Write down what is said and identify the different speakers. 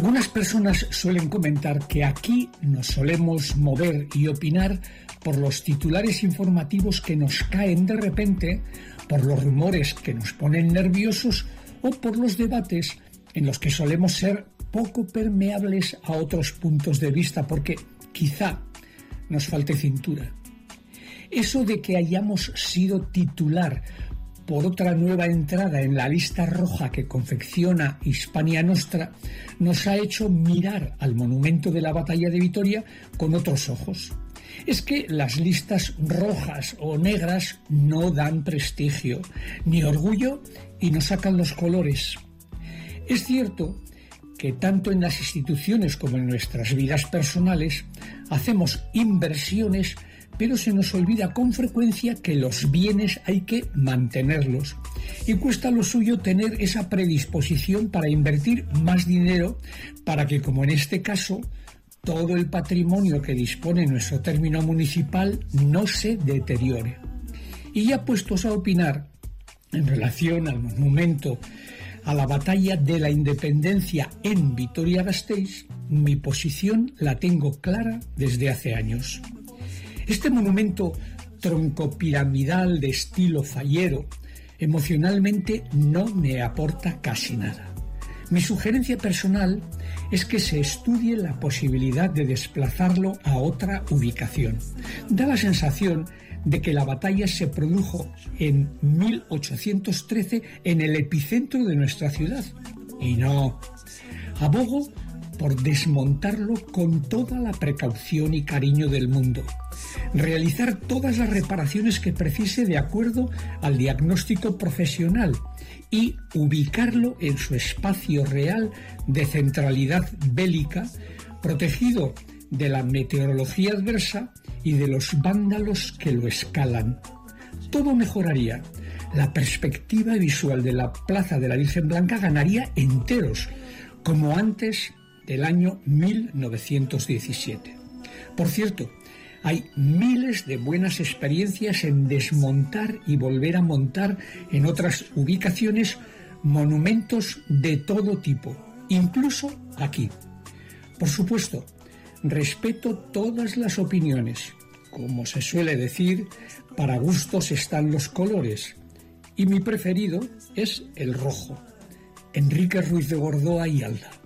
Speaker 1: Algunas personas suelen comentar que aquí nos solemos mover y opinar por los titulares informativos que nos caen de repente, por los rumores que nos ponen nerviosos o por los debates en los que solemos ser poco permeables a otros puntos de vista porque quizá nos falte cintura. Eso de que hayamos sido titular por otra nueva entrada en la lista roja que confecciona Hispania Nostra, nos ha hecho mirar al monumento de la batalla de Vitoria con otros ojos. Es que las listas rojas o negras no dan prestigio ni orgullo y no sacan los colores. Es cierto que tanto en las instituciones como en nuestras vidas personales hacemos inversiones pero se nos olvida con frecuencia que los bienes hay que mantenerlos. Y cuesta lo suyo tener esa predisposición para invertir más dinero para que, como en este caso, todo el patrimonio que dispone nuestro término municipal no se deteriore. Y ya puestos a opinar en relación al monumento a la batalla de la independencia en Vitoria-Gasteiz, mi posición la tengo clara desde hace años. Este monumento troncopiramidal de estilo fallero emocionalmente no me aporta casi nada. Mi sugerencia personal es que se estudie la posibilidad de desplazarlo a otra ubicación. Da la sensación de que la batalla se produjo en 1813 en el epicentro de nuestra ciudad. Y no. Abogo por desmontarlo con toda la precaución y cariño del mundo realizar todas las reparaciones que precise de acuerdo al diagnóstico profesional y ubicarlo en su espacio real de centralidad bélica, protegido de la meteorología adversa y de los vándalos que lo escalan. Todo mejoraría. La perspectiva visual de la Plaza de la Virgen Blanca ganaría enteros, como antes del año 1917. Por cierto, hay miles de buenas experiencias en desmontar y volver a montar en otras ubicaciones monumentos de todo tipo, incluso aquí. Por supuesto, respeto todas las opiniones. Como se suele decir, para gustos están los colores. Y mi preferido es el rojo. Enrique Ruiz de Gordoa y Alda.